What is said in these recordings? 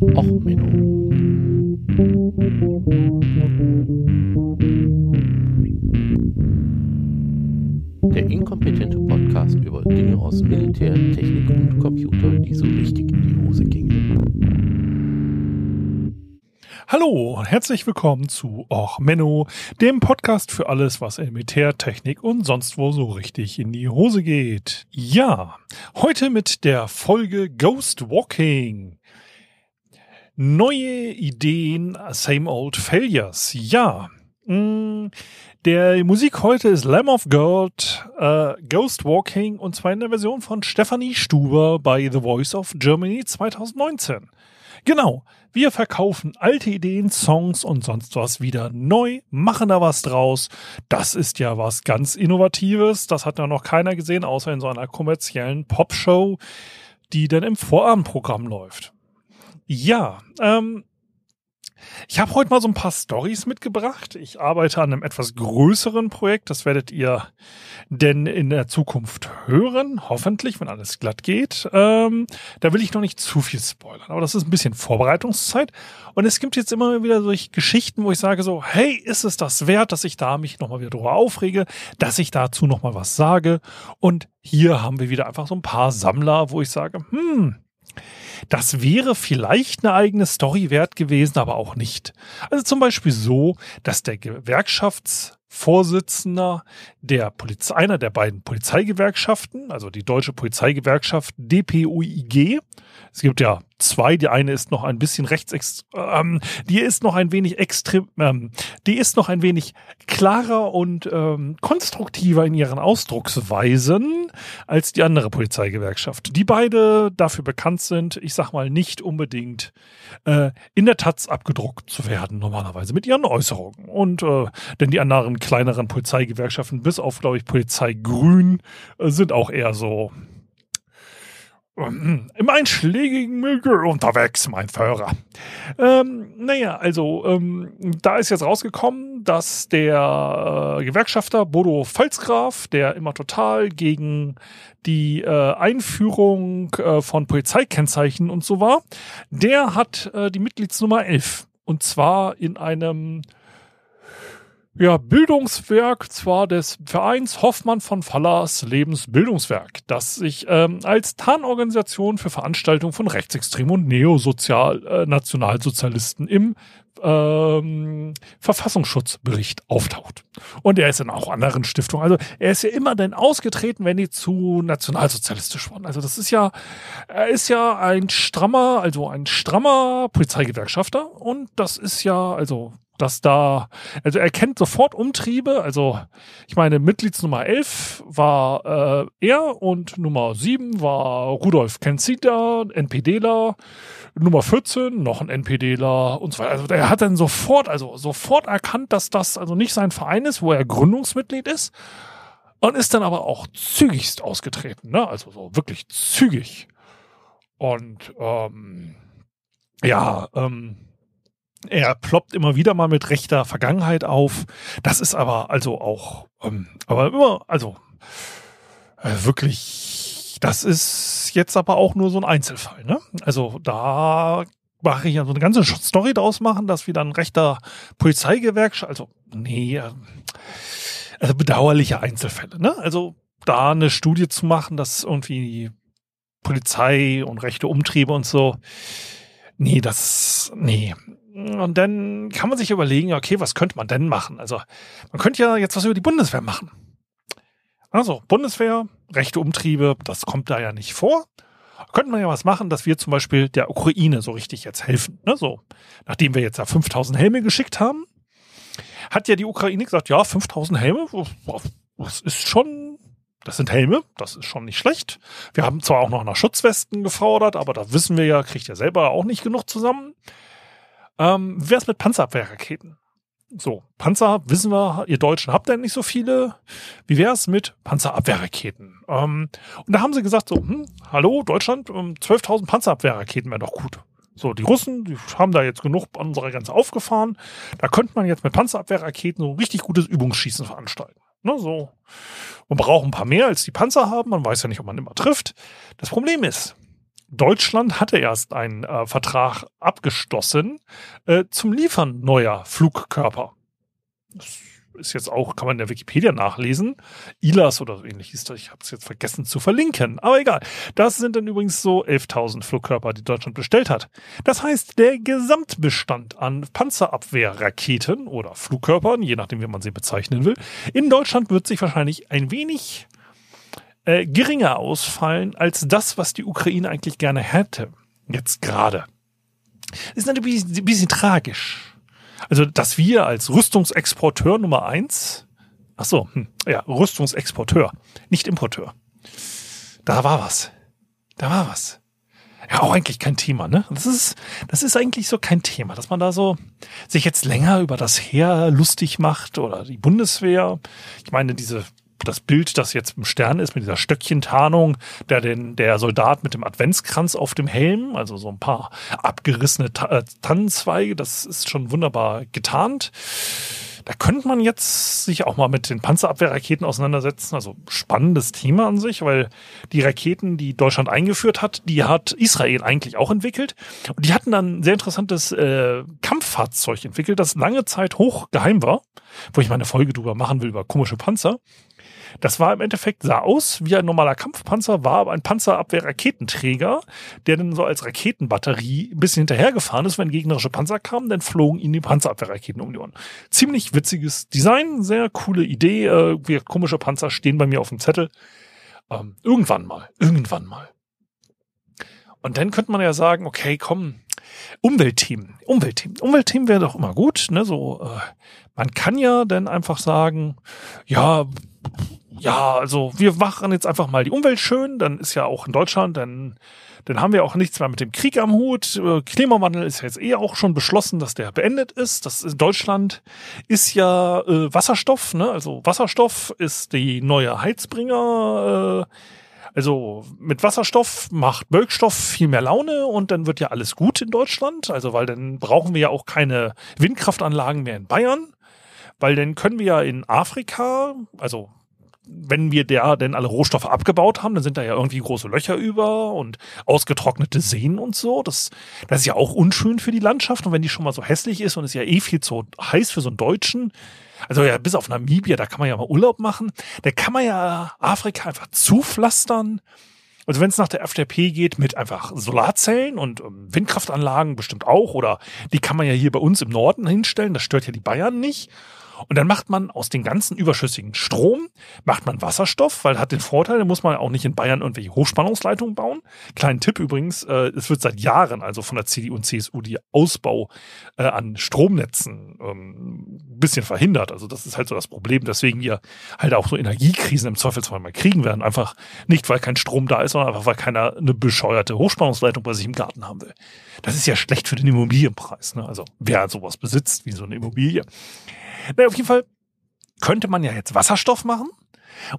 Och, Menno. Der inkompetente Podcast über Dinge aus Militär, Technik und Computer, die so richtig in die Hose gingen. Hallo und herzlich willkommen zu Och Menno, dem Podcast für alles, was in Militär, Technik und sonst wo so richtig in die Hose geht. Ja, heute mit der Folge Ghost Walking. Neue Ideen, same old failures. Ja, mm, der Musik heute ist Lamb of God, äh, Ghost Walking und zwar in der Version von Stephanie Stuber bei The Voice of Germany 2019. Genau, wir verkaufen alte Ideen, Songs und sonst was wieder neu, machen da was draus. Das ist ja was ganz Innovatives. Das hat ja noch keiner gesehen, außer in so einer kommerziellen Popshow, die dann im Vorabendprogramm läuft. Ja, ähm, ich habe heute mal so ein paar Stories mitgebracht. Ich arbeite an einem etwas größeren Projekt. Das werdet ihr denn in der Zukunft hören. Hoffentlich, wenn alles glatt geht. Ähm, da will ich noch nicht zu viel spoilern. Aber das ist ein bisschen Vorbereitungszeit. Und es gibt jetzt immer wieder solche Geschichten, wo ich sage so, hey, ist es das wert, dass ich da mich nochmal wieder drüber aufrege, dass ich dazu nochmal was sage? Und hier haben wir wieder einfach so ein paar Sammler, wo ich sage, hm, das wäre vielleicht eine eigene Story wert gewesen, aber auch nicht. Also zum Beispiel so, dass der Gewerkschaftsvorsitzender der Polizei, einer der beiden Polizeigewerkschaften, also die Deutsche Polizeigewerkschaft DPUIG, es gibt ja zwei. Die eine ist noch ein bisschen rechts, ähm, die ist noch ein wenig extrem, ähm, die ist noch ein wenig klarer und ähm, konstruktiver in ihren Ausdrucksweisen als die andere Polizeigewerkschaft. Die beide dafür bekannt sind, ich sag mal, nicht unbedingt äh, in der Taz abgedruckt zu werden, normalerweise mit ihren Äußerungen. Und äh, denn die anderen kleineren Polizeigewerkschaften, bis auf, glaube ich, Polizei Grün, äh, sind auch eher so im einschlägigen Milieu unterwegs, mein Führer. Ähm, naja, also ähm, da ist jetzt rausgekommen, dass der äh, Gewerkschafter Bodo Pfalzgraf, der immer total gegen die äh, Einführung äh, von Polizeikennzeichen und so war, der hat äh, die Mitgliedsnummer 11. Und zwar in einem ja, Bildungswerk zwar des Vereins Hoffmann von Fallers Lebensbildungswerk, das sich ähm, als Tarnorganisation für Veranstaltungen von Rechtsextremen und Neosozial äh, im ähm, Verfassungsschutzbericht auftaucht. Und er ist in auch anderen Stiftungen. Also er ist ja immer dann ausgetreten, wenn die zu nationalsozialistisch waren. Also das ist ja, er ist ja ein strammer, also ein strammer Polizeigewerkschafter und das ist ja, also dass da, also er kennt sofort Umtriebe, also ich meine, Mitgliedsnummer 11 war äh, er und Nummer 7 war Rudolf Kenzida, NPDler, Nummer 14 noch ein NPDler und so weiter. Also er hat dann sofort, also sofort erkannt, dass das also nicht sein Verein ist, wo er Gründungsmitglied ist und ist dann aber auch zügigst ausgetreten, ne? also so wirklich zügig. Und ähm, ja, ähm, er ploppt immer wieder mal mit rechter Vergangenheit auf. Das ist aber also auch, ähm, aber immer, also äh, wirklich, das ist jetzt aber auch nur so ein Einzelfall. Ne? Also da mache ich ja so eine ganze Story draus machen, dass wieder ein rechter Polizeigewerkschaft, also nee, äh, also bedauerliche Einzelfälle. Ne? Also da eine Studie zu machen, dass irgendwie Polizei und rechte Umtriebe und so, nee, das, nee, und dann kann man sich überlegen, okay, was könnte man denn machen? Also, man könnte ja jetzt was über die Bundeswehr machen. Also, Bundeswehr, rechte Umtriebe, das kommt da ja nicht vor. Könnte man ja was machen, dass wir zum Beispiel der Ukraine so richtig jetzt helfen. Ne? So, nachdem wir jetzt ja 5000 Helme geschickt haben, hat ja die Ukraine gesagt, ja, 5000 Helme, das ist schon, das sind Helme, das ist schon nicht schlecht. Wir haben zwar auch noch nach Schutzwesten gefordert, aber da wissen wir ja, kriegt ja selber auch nicht genug zusammen. Ähm, wie wär's mit Panzerabwehrraketen? So, Panzer, wissen wir, ihr Deutschen habt ja nicht so viele. Wie wär's mit Panzerabwehrraketen? Ähm, und da haben sie gesagt so, hm, hallo Deutschland, 12.000 ähm, Panzerabwehrraketen wäre doch gut. So, die Russen, die haben da jetzt genug an unserer Grenze aufgefahren. Da könnte man jetzt mit Panzerabwehrraketen so richtig gutes Übungsschießen veranstalten. Ne, so. Man braucht ein paar mehr, als die Panzer haben. Man weiß ja nicht, ob man immer trifft. Das Problem ist, Deutschland hatte erst einen äh, Vertrag abgeschlossen äh, zum Liefern neuer Flugkörper. Das ist jetzt auch, kann man in der Wikipedia nachlesen. ILAS oder so ähnlich hieß das. Ich habe es jetzt vergessen zu verlinken. Aber egal. Das sind dann übrigens so 11.000 Flugkörper, die Deutschland bestellt hat. Das heißt, der Gesamtbestand an Panzerabwehrraketen oder Flugkörpern, je nachdem, wie man sie bezeichnen will, in Deutschland wird sich wahrscheinlich ein wenig äh, geringer ausfallen als das, was die Ukraine eigentlich gerne hätte. Jetzt gerade. Ist natürlich ein bisschen tragisch. Also, dass wir als Rüstungsexporteur Nummer eins, ach so, hm, ja, Rüstungsexporteur, nicht Importeur. Da war was. Da war was. Ja, auch eigentlich kein Thema, ne? Das ist, das ist eigentlich so kein Thema, dass man da so sich jetzt länger über das Heer lustig macht oder die Bundeswehr. Ich meine, diese das Bild, das jetzt im Stern ist, mit dieser Stöckchentarnung, der den, der Soldat mit dem Adventskranz auf dem Helm, also so ein paar abgerissene Ta äh, Tannenzweige, das ist schon wunderbar getarnt. Da könnte man jetzt sich auch mal mit den Panzerabwehrraketen auseinandersetzen. Also spannendes Thema an sich, weil die Raketen, die Deutschland eingeführt hat, die hat Israel eigentlich auch entwickelt. Und die hatten dann ein sehr interessantes äh, Kampffahrzeug entwickelt, das lange Zeit hoch geheim war, wo ich meine Folge drüber machen will über komische Panzer. Das war im Endeffekt, sah aus wie ein normaler Kampfpanzer, war aber ein Panzerabwehr-Raketenträger, der dann so als Raketenbatterie ein bisschen hinterhergefahren ist. Wenn gegnerische Panzer kamen, dann flogen ihnen die Panzerabwehrraketen um die Ohren. Ziemlich witziges Design, sehr coole Idee. Äh, komische Panzer stehen bei mir auf dem Zettel. Ähm, irgendwann mal, irgendwann mal. Und dann könnte man ja sagen, okay, komm, Umweltthemen, Umweltthemen, Umweltthemen wäre doch immer gut. Ne? So, äh, man kann ja dann einfach sagen, ja, ja, also wir machen jetzt einfach mal die Umwelt schön, dann ist ja auch in Deutschland, dann, dann haben wir auch nichts mehr mit dem Krieg am Hut. Äh, Klimawandel ist ja jetzt eh auch schon beschlossen, dass der beendet ist. Das in Deutschland ist ja äh, Wasserstoff, ne? Also Wasserstoff ist die neue Heizbringer. Äh, also mit Wasserstoff macht Bölkstoff viel mehr Laune und dann wird ja alles gut in Deutschland. Also weil dann brauchen wir ja auch keine Windkraftanlagen mehr in Bayern, weil dann können wir ja in Afrika, also wenn wir da denn alle Rohstoffe abgebaut haben, dann sind da ja irgendwie große Löcher über und ausgetrocknete Seen und so. Das, das ist ja auch unschön für die Landschaft. Und wenn die schon mal so hässlich ist und ist ja eh viel zu heiß für so einen Deutschen, also ja, bis auf Namibia, da kann man ja mal Urlaub machen. Da kann man ja Afrika einfach zupflastern. Also wenn es nach der FDP geht, mit einfach Solarzellen und ähm, Windkraftanlagen bestimmt auch. Oder die kann man ja hier bei uns im Norden hinstellen. Das stört ja die Bayern nicht. Und dann macht man aus den ganzen überschüssigen Strom, macht man Wasserstoff, weil hat den Vorteil, da muss man auch nicht in Bayern irgendwelche Hochspannungsleitungen bauen. Kleinen Tipp übrigens, äh, es wird seit Jahren also von der CDU und CSU die Ausbau äh, an Stromnetzen ähm, bisschen verhindert. Also das ist halt so das Problem, deswegen wir halt auch so Energiekrisen im Zweifelsfall mal kriegen werden. Einfach nicht, weil kein Strom da ist, sondern einfach, weil keiner eine bescheuerte Hochspannungsleitung bei sich im Garten haben will. Das ist ja schlecht für den Immobilienpreis. Ne? Also wer sowas besitzt wie so eine Immobilie. Na, auf jeden Fall könnte man ja jetzt Wasserstoff machen.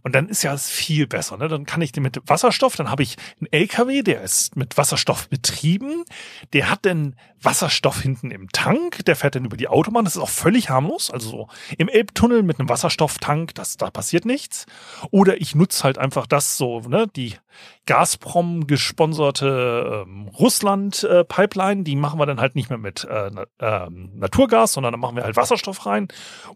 Und dann ist ja es viel besser. Ne? Dann kann ich den mit Wasserstoff, dann habe ich einen LKW, der ist mit Wasserstoff betrieben. Der hat dann Wasserstoff hinten im Tank, der fährt dann über die Autobahn. Das ist auch völlig harmlos. Also so im Elbtunnel mit einem Wasserstofftank, das, da passiert nichts. Oder ich nutze halt einfach das so, ne, die Gazprom gesponserte ähm, Russland-Pipeline, äh, die machen wir dann halt nicht mehr mit äh, äh, Naturgas, sondern dann machen wir halt Wasserstoff rein.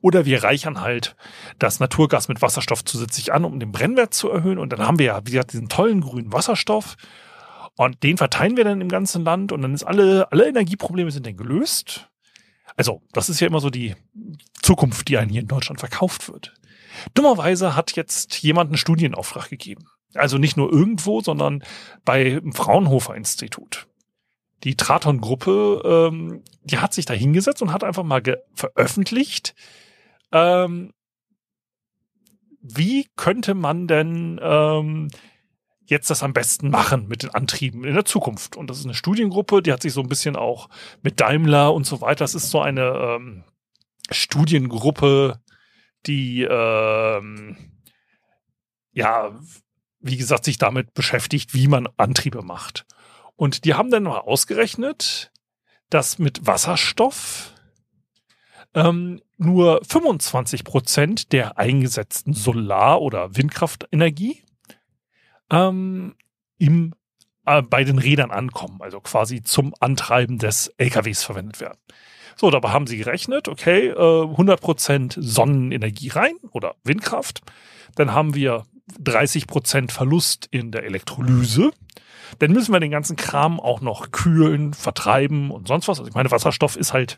Oder wir reichern halt das Naturgas mit Wasserstoff zusätzlich an, um den Brennwert zu erhöhen. Und dann haben wir ja, wie gesagt, diesen tollen grünen Wasserstoff. Und den verteilen wir dann im ganzen Land und dann ist alle, alle Energieprobleme sind dann gelöst. Also, das ist ja immer so die Zukunft, die einem hier in Deutschland verkauft wird. Dummerweise hat jetzt jemand einen Studienauftrag gegeben. Also nicht nur irgendwo, sondern bei Fraunhofer Institut. Die Traton-Gruppe, ähm, die hat sich da hingesetzt und hat einfach mal veröffentlicht, ähm, wie könnte man denn ähm, jetzt das am besten machen mit den Antrieben in der Zukunft. Und das ist eine Studiengruppe, die hat sich so ein bisschen auch mit Daimler und so weiter. Das ist so eine ähm, Studiengruppe, die ähm, ja wie gesagt, sich damit beschäftigt, wie man Antriebe macht. Und die haben dann mal ausgerechnet, dass mit Wasserstoff ähm, nur 25 Prozent der eingesetzten Solar- oder Windkraftenergie ähm, im äh, bei den Rädern ankommen, also quasi zum Antreiben des LKWs verwendet werden. So, dabei haben sie gerechnet, okay, äh, 100% Sonnenenergie rein oder Windkraft. Dann haben wir 30% Verlust in der Elektrolyse. Dann müssen wir den ganzen Kram auch noch kühlen, vertreiben und sonst was. Also ich meine, Wasserstoff ist halt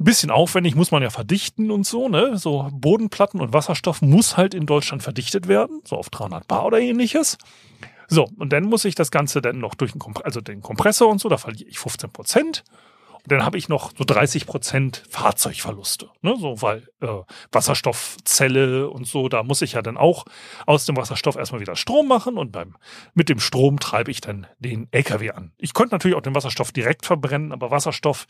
ein bisschen aufwendig, muss man ja verdichten und so, ne? So Bodenplatten und Wasserstoff muss halt in Deutschland verdichtet werden, so auf 300 Bar oder ähnliches. So, und dann muss ich das Ganze dann noch durch den, Komp also den Kompressor und so, da verliere ich 15 Prozent. Dann habe ich noch so 30 Prozent Fahrzeugverluste. Ne? So, weil äh, Wasserstoffzelle und so, da muss ich ja dann auch aus dem Wasserstoff erstmal wieder Strom machen und beim, mit dem Strom treibe ich dann den LKW an. Ich könnte natürlich auch den Wasserstoff direkt verbrennen, aber Wasserstoff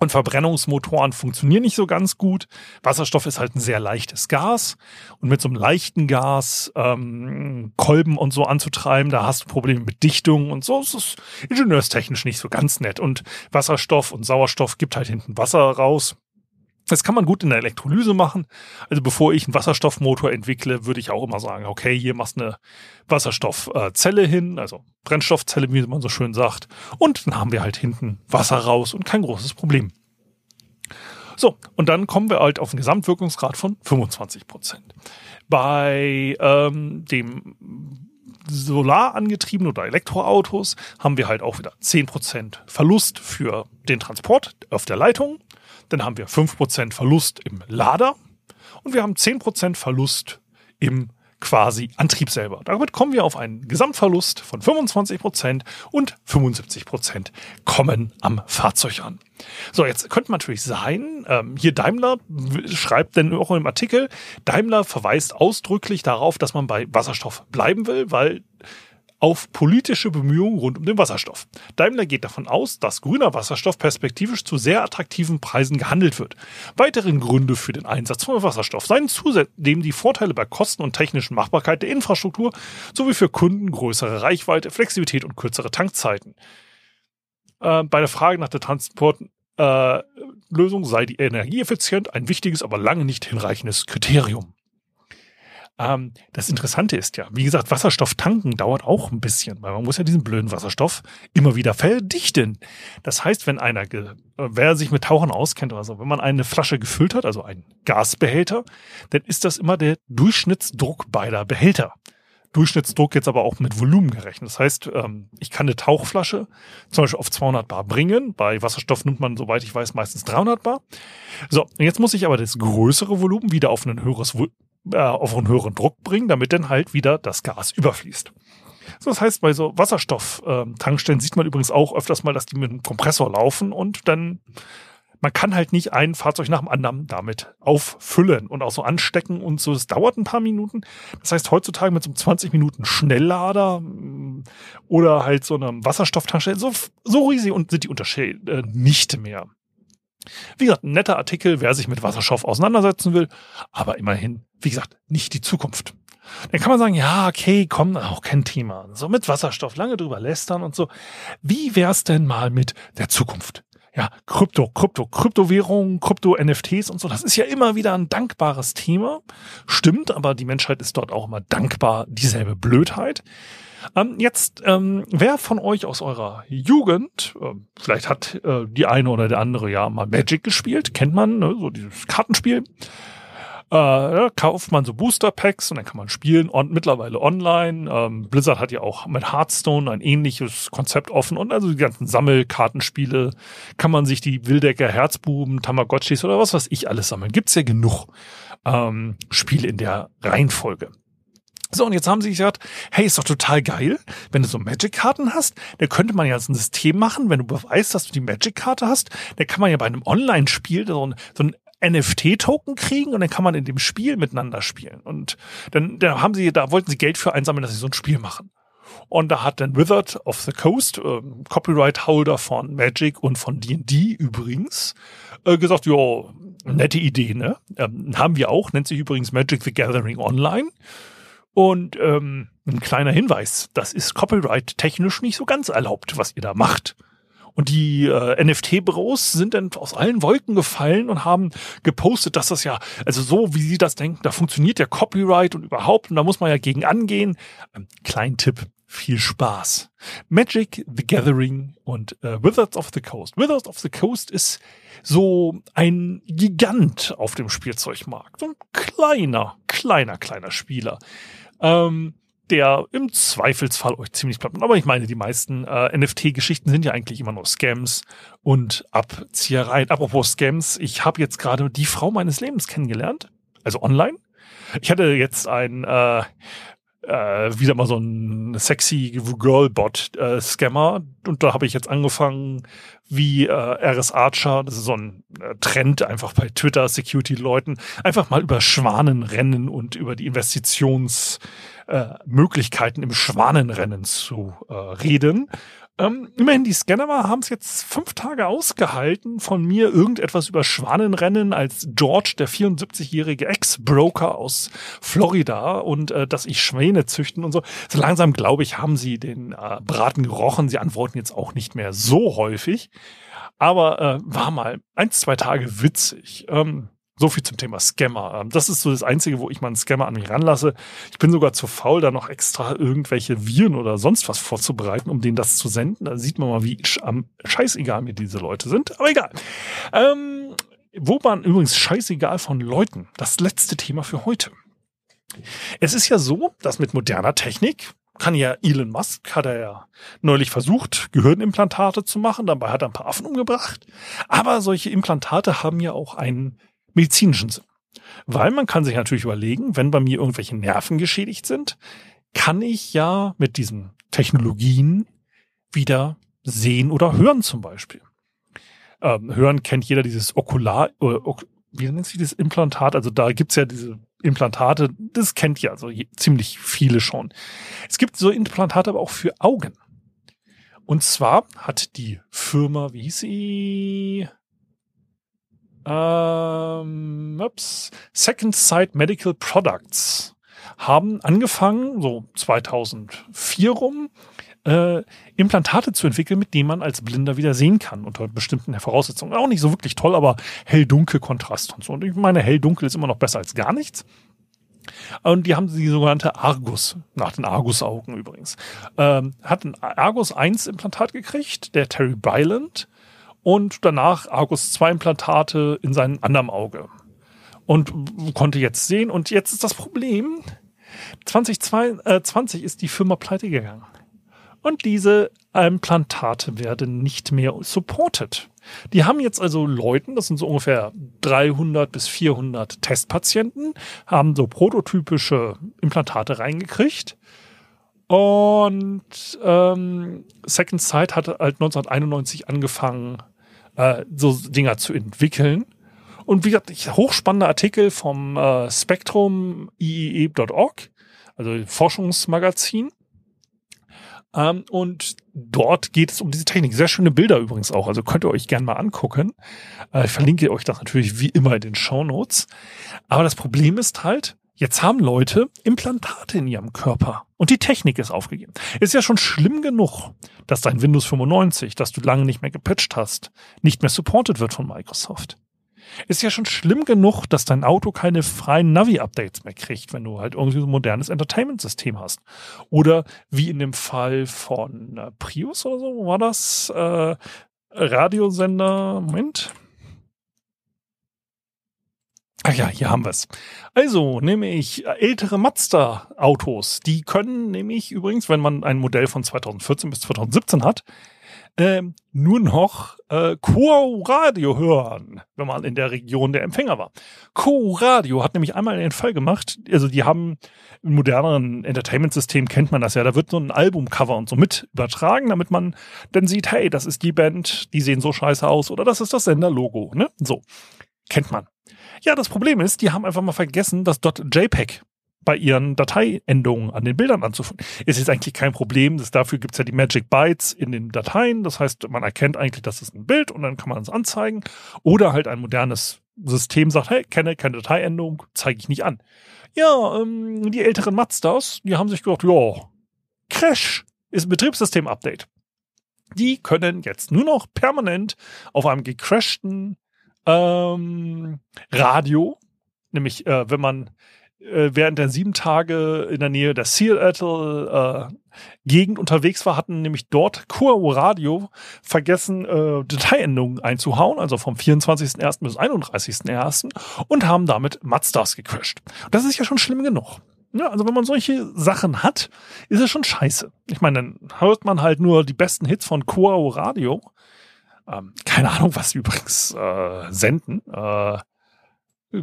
und Verbrennungsmotoren funktionieren nicht so ganz gut. Wasserstoff ist halt ein sehr leichtes Gas. Und mit so einem leichten Gas ähm, Kolben und so anzutreiben, da hast du Probleme mit Dichtung und so. Das ist ingenieurstechnisch nicht so ganz nett. Und Wasserstoff und Sauerstoff gibt halt hinten Wasser raus. Das kann man gut in der Elektrolyse machen. Also bevor ich einen Wasserstoffmotor entwickle, würde ich auch immer sagen, okay, hier machst du eine Wasserstoffzelle hin, also Brennstoffzelle, wie man so schön sagt. Und dann haben wir halt hinten Wasser raus und kein großes Problem. So, und dann kommen wir halt auf einen Gesamtwirkungsgrad von 25 Prozent. Bei ähm, dem Solar angetrieben oder Elektroautos haben wir halt auch wieder 10% Verlust für den Transport auf der Leitung dann haben wir 5% Verlust im Lader und wir haben 10% Verlust im quasi Antrieb selber. Damit kommen wir auf einen Gesamtverlust von 25% und 75% kommen am Fahrzeug an. So, jetzt könnte man natürlich sein, ähm, hier Daimler schreibt denn auch im Artikel, Daimler verweist ausdrücklich darauf, dass man bei Wasserstoff bleiben will, weil auf politische Bemühungen rund um den Wasserstoff. Daimler geht davon aus, dass grüner Wasserstoff perspektivisch zu sehr attraktiven Preisen gehandelt wird. Weitere Gründe für den Einsatz von Wasserstoff seien zudem die Vorteile bei Kosten und technischen Machbarkeit der Infrastruktur sowie für Kunden größere Reichweite, Flexibilität und kürzere Tankzeiten. Äh, bei der Frage nach der Transportlösung äh, sei die Energieeffizient ein wichtiges, aber lange nicht hinreichendes Kriterium. Ähm, das Interessante ist ja, wie gesagt, Wasserstoff tanken dauert auch ein bisschen, weil man muss ja diesen blöden Wasserstoff immer wieder verdichten. Das heißt, wenn einer, wer sich mit Tauchern auskennt oder so, wenn man eine Flasche gefüllt hat, also einen Gasbehälter, dann ist das immer der Durchschnittsdruck beider Behälter. Durchschnittsdruck jetzt aber auch mit Volumen gerechnet. Das heißt, ähm, ich kann eine Tauchflasche zum Beispiel auf 200 Bar bringen. Bei Wasserstoff nimmt man, soweit ich weiß, meistens 300 Bar. So, jetzt muss ich aber das größere Volumen wieder auf ein höheres äh, auf einen höheren Druck bringen, damit dann halt wieder das Gas überfließt. So, das heißt, bei so Wasserstofftankstellen sieht man übrigens auch öfters mal, dass die mit einem Kompressor laufen und dann man kann halt nicht ein Fahrzeug nach dem anderen damit auffüllen und auch so anstecken und so. Es dauert ein paar Minuten. Das heißt, heutzutage mit so einem 20 Minuten Schnelllader mm, oder halt so einem Wasserstofftankstelle, so, so riesig und sind die Unterschiede äh, nicht mehr. Wie gesagt, ein netter Artikel, wer sich mit Wasserstoff auseinandersetzen will, aber immerhin, wie gesagt, nicht die Zukunft. Dann kann man sagen, ja, okay, komm, auch kein Thema. So mit Wasserstoff lange drüber lästern und so. Wie wär's denn mal mit der Zukunft? Ja, Krypto, Krypto, Kryptowährungen, Krypto-NFTs und so. Das ist ja immer wieder ein dankbares Thema. Stimmt, aber die Menschheit ist dort auch immer dankbar dieselbe Blödheit. Ähm, jetzt, ähm, wer von euch aus eurer Jugend, äh, vielleicht hat äh, die eine oder der andere ja mal Magic gespielt, kennt man, ne, so dieses Kartenspiel. Äh, kauft man so Booster Packs und dann kann man spielen und mittlerweile online. Ähm, Blizzard hat ja auch mit Hearthstone ein ähnliches Konzept offen und also die ganzen Sammelkartenspiele kann man sich die Wildecker Herzbuben, Tamagotchis oder was weiß ich alles sammeln. Gibt's ja genug ähm, Spiele in der Reihenfolge. So, und jetzt haben sie gesagt, hey, ist doch total geil, wenn du so Magic-Karten hast, dann könnte man ja so ein System machen, wenn du beweist, dass du die Magic-Karte hast, dann kann man ja bei einem Online-Spiel so ein, so ein NFT-Token kriegen und dann kann man in dem Spiel miteinander spielen. Und dann, dann haben sie, da wollten sie Geld für einsammeln, dass sie so ein Spiel machen. Und da hat dann Wizard of the Coast, äh, Copyright-Holder von Magic und von D&D übrigens, äh, gesagt, ja, nette Idee, ne? Ähm, haben wir auch, nennt sich übrigens Magic the Gathering Online. Und ähm, ein kleiner Hinweis, das ist copyright-technisch nicht so ganz erlaubt, was ihr da macht. Und die äh, NFT-Büros sind dann aus allen Wolken gefallen und haben gepostet, dass das ja, also so wie sie das denken, da funktioniert der Copyright und überhaupt, und da muss man ja gegen angehen. Ähm, kleinen Tipp, viel Spaß. Magic the Gathering und äh, Wizards of the Coast. Wizards of the Coast ist so ein Gigant auf dem Spielzeugmarkt. So ein kleiner, kleiner, kleiner Spieler. Ähm, der im Zweifelsfall euch ziemlich platt macht. Aber ich meine, die meisten äh, NFT-Geschichten sind ja eigentlich immer nur Scams und Abziehereien. Apropos Scams, ich habe jetzt gerade die Frau meines Lebens kennengelernt, also online. Ich hatte jetzt ein äh, äh, wieder mal so ein sexy Girl-Bot-Scammer. Äh, und da habe ich jetzt angefangen, wie äh, RS Archer, das ist so ein äh, Trend einfach bei Twitter, Security-Leuten, einfach mal über Schwanenrennen und über die Investitionsmöglichkeiten äh, im Schwanenrennen zu äh, reden. Ähm, immerhin, die Scanner haben es jetzt fünf Tage ausgehalten, von mir irgendetwas über Schwanenrennen als George, der 74-jährige Ex-Broker aus Florida und äh, dass ich Schwäne züchten und so. So langsam, glaube ich, haben sie den äh, Braten gerochen. Sie antworten jetzt auch nicht mehr so häufig. Aber äh, war mal eins, zwei Tage witzig. Ähm, so viel zum Thema Scammer. Ähm, das ist so das Einzige, wo ich mal einen Scammer an mich ranlasse. Ich bin sogar zu faul, da noch extra irgendwelche Viren oder sonst was vorzubereiten, um denen das zu senden. Da sieht man mal, wie scheißegal mir diese Leute sind. Aber egal. Ähm, wo waren übrigens scheißegal von Leuten? Das letzte Thema für heute. Es ist ja so, dass mit moderner Technik kann ja Elon Musk, hat er ja neulich versucht, Gehirnimplantate zu machen. Dabei hat er ein paar Affen umgebracht. Aber solche Implantate haben ja auch einen medizinischen Sinn. Weil man kann sich natürlich überlegen, wenn bei mir irgendwelche Nerven geschädigt sind, kann ich ja mit diesen Technologien wieder sehen oder hören zum Beispiel. Ähm, hören kennt jeder dieses Okular, äh, wie nennt sich das Implantat? Also da gibt's ja diese Implantate, das kennt ja also ziemlich viele schon. Es gibt so Implantate aber auch für Augen. Und zwar hat die Firma, wie hieß sie? Ähm, ups, Second Sight Medical Products haben angefangen, so 2004 rum, äh, Implantate zu entwickeln, mit denen man als Blinder wieder sehen kann, unter bestimmten Voraussetzungen. Auch nicht so wirklich toll, aber hell-dunkel-Kontrast und so. Und ich meine, hell-dunkel ist immer noch besser als gar nichts. Und die haben die sogenannte Argus, nach den Argus-Augen übrigens, ähm, hat ein Argus 1 Implantat gekriegt, der Terry Byland, und danach Argus 2 Implantate in seinem anderen Auge. Und konnte jetzt sehen. Und jetzt ist das Problem, 2020 äh, ist die Firma pleite gegangen. Und diese Implantate werden nicht mehr supported. Die haben jetzt also Leuten, das sind so ungefähr 300 bis 400 Testpatienten, haben so prototypische Implantate reingekriegt. Und ähm, Second Sight hat halt 1991 angefangen, äh, so Dinger zu entwickeln. Und wie gesagt, hochspannender Artikel vom äh, Spektrum IEE.org, also Forschungsmagazin. Ähm, und dort geht es um diese Technik. Sehr schöne Bilder übrigens auch. Also könnt ihr euch gerne mal angucken. Äh, ich verlinke euch das natürlich wie immer in den Show Notes. Aber das Problem ist halt, Jetzt haben Leute Implantate in ihrem Körper und die Technik ist aufgegeben. Ist ja schon schlimm genug, dass dein Windows 95, das du lange nicht mehr gepatcht hast, nicht mehr supported wird von Microsoft. Ist ja schon schlimm genug, dass dein Auto keine freien Navi-Updates mehr kriegt, wenn du halt irgendwie so ein modernes Entertainment-System hast. Oder wie in dem Fall von äh, Prius oder so, wo war das? Äh, Radiosender, Moment. Ach ja, hier haben wir es. Also, nämlich ältere Mazda-Autos. Die können nämlich übrigens, wenn man ein Modell von 2014 bis 2017 hat, äh, nur noch äh, Co-Radio hören, wenn man in der Region der Empfänger war. Co-Radio hat nämlich einmal den Fall gemacht, also die haben im moderneren Entertainment-System kennt man das ja, da wird so ein Albumcover und so mit übertragen, damit man dann sieht, hey, das ist die Band, die sehen so scheiße aus oder das ist das Senderlogo, ne? So. Kennt man. Ja, das Problem ist, die haben einfach mal vergessen, das .jpeg bei ihren Dateiendungen an den Bildern anzufügen. Ist jetzt eigentlich kein Problem. Das, dafür gibt's ja die Magic Bytes in den Dateien. Das heißt, man erkennt eigentlich, das ist ein Bild und dann kann man es anzeigen. Oder halt ein modernes System sagt, hey, kenne keine Dateiendung, zeige ich nicht an. Ja, ähm, die älteren Mazdas, die haben sich gedacht, ja, Crash ist ein Betriebssystem-Update. Die können jetzt nur noch permanent auf einem gecrashten ähm, Radio, nämlich äh, wenn man äh, während der sieben Tage in der Nähe der Seattle äh, Gegend unterwegs war, hatten nämlich dort Kuo Radio vergessen, äh, Dateiendungen einzuhauen, also vom 24.01. bis 31.01. und haben damit Mazdas gecrashed. Das ist ja schon schlimm genug. Ja, also wenn man solche Sachen hat, ist es schon scheiße. Ich meine, dann hört man halt nur die besten Hits von Kuo Radio. Ähm, keine Ahnung, was sie übrigens äh, senden. Äh,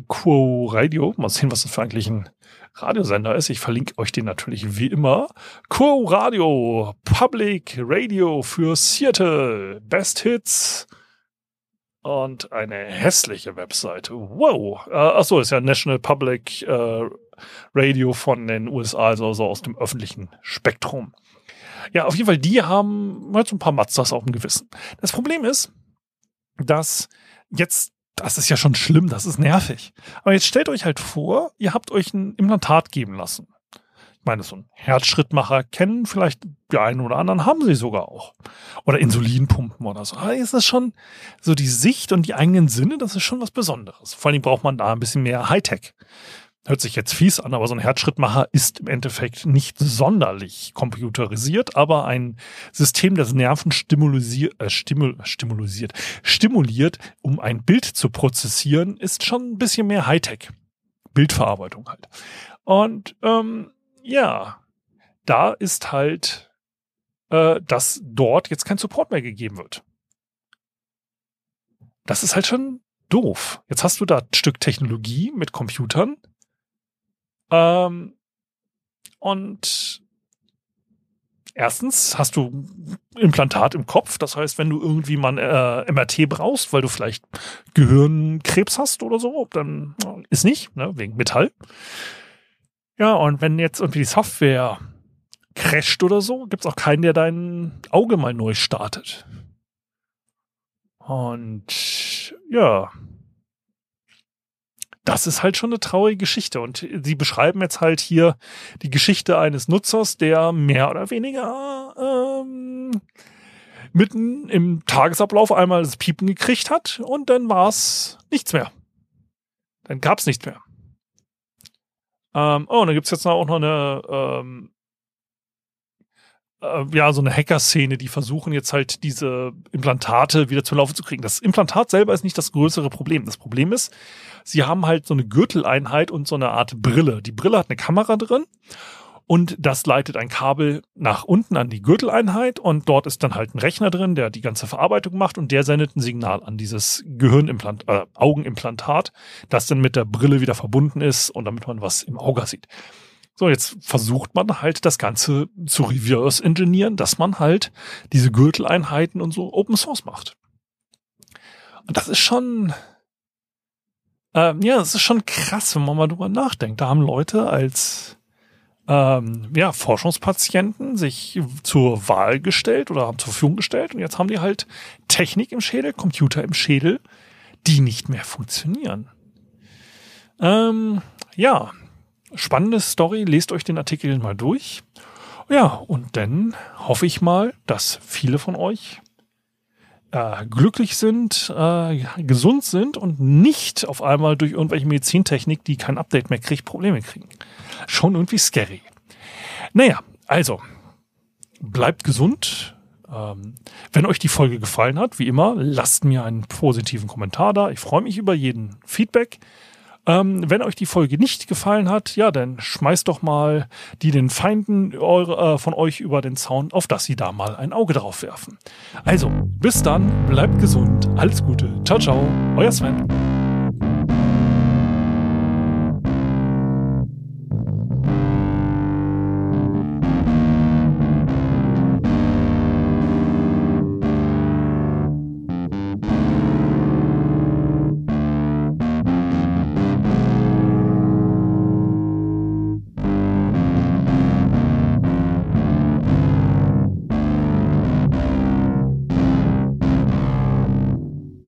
Quo Radio. Mal sehen, was das für eigentlich ein Radiosender ist. Ich verlinke euch den natürlich wie immer. Quo Radio, Public Radio für Seattle, Best Hits und eine hässliche Webseite. Wow. Äh, achso, ist ja National Public äh, Radio von den USA, also so aus dem öffentlichen Spektrum. Ja, auf jeden Fall, die haben halt so ein paar Mazdas auf dem Gewissen. Das Problem ist, dass jetzt das ist ja schon schlimm, das ist nervig. Aber jetzt stellt euch halt vor, ihr habt euch ein Implantat geben lassen. Ich meine, so ein Herzschrittmacher kennen vielleicht die einen oder anderen, haben sie sogar auch. Oder Insulinpumpen oder so. Aber ist das schon so die Sicht und die eigenen Sinne, das ist schon was Besonderes. Vor allem braucht man da ein bisschen mehr Hightech hört sich jetzt fies an, aber so ein Herzschrittmacher ist im Endeffekt nicht sonderlich computerisiert, aber ein System, das Nerven stimulisiert, äh, stimul, stimulisiert, stimuliert, um ein Bild zu prozessieren, ist schon ein bisschen mehr Hightech. Bildverarbeitung halt. Und ähm, ja, da ist halt, äh, dass dort jetzt kein Support mehr gegeben wird. Das ist halt schon doof. Jetzt hast du da ein Stück Technologie mit Computern, ähm, und erstens hast du Implantat im Kopf. Das heißt, wenn du irgendwie mal äh, MRT brauchst, weil du vielleicht Gehirnkrebs hast oder so, dann ist nicht, ne, wegen Metall. Ja, und wenn jetzt irgendwie die Software crasht oder so, gibt es auch keinen, der dein Auge mal neu startet. Und ja, das ist halt schon eine traurige Geschichte. Und sie beschreiben jetzt halt hier die Geschichte eines Nutzers, der mehr oder weniger ähm, mitten im Tagesablauf einmal das Piepen gekriegt hat und dann war es nichts mehr. Dann gab es nichts mehr. Ähm, oh, und dann gibt es jetzt auch noch eine ähm, äh, ja, so eine Hacker-Szene, die versuchen jetzt halt diese Implantate wieder zu Laufe zu kriegen. Das Implantat selber ist nicht das größere Problem. Das Problem ist, sie haben halt so eine Gürteleinheit und so eine Art Brille. Die Brille hat eine Kamera drin und das leitet ein Kabel nach unten an die Gürteleinheit und dort ist dann halt ein Rechner drin, der die ganze Verarbeitung macht und der sendet ein Signal an dieses Gehirnimplant, äh, Augenimplantat, das dann mit der Brille wieder verbunden ist und damit man was im Auge sieht. So, jetzt versucht man halt das Ganze zu reverse engineeren, dass man halt diese Gürteleinheiten und so Open Source macht. Und das ist schon, ähm, ja, das ist schon krass, wenn man mal drüber nachdenkt. Da haben Leute als ähm, ja, Forschungspatienten sich zur Wahl gestellt oder haben zur Verfügung gestellt und jetzt haben die halt Technik im Schädel, Computer im Schädel, die nicht mehr funktionieren. Ähm, ja, spannende Story. Lest euch den Artikel mal durch. Ja, und dann hoffe ich mal, dass viele von euch äh, glücklich sind, äh, gesund sind und nicht auf einmal durch irgendwelche Medizintechnik, die kein Update mehr kriegt, Probleme kriegen. Schon irgendwie scary. Naja, also, bleibt gesund. Ähm, wenn euch die Folge gefallen hat, wie immer, lasst mir einen positiven Kommentar da. Ich freue mich über jeden Feedback. Ähm, wenn euch die Folge nicht gefallen hat, ja, dann schmeißt doch mal die den Feinden eure, äh, von euch über den Zaun, auf dass sie da mal ein Auge drauf werfen. Also, bis dann, bleibt gesund, alles Gute, ciao, ciao, euer Sven.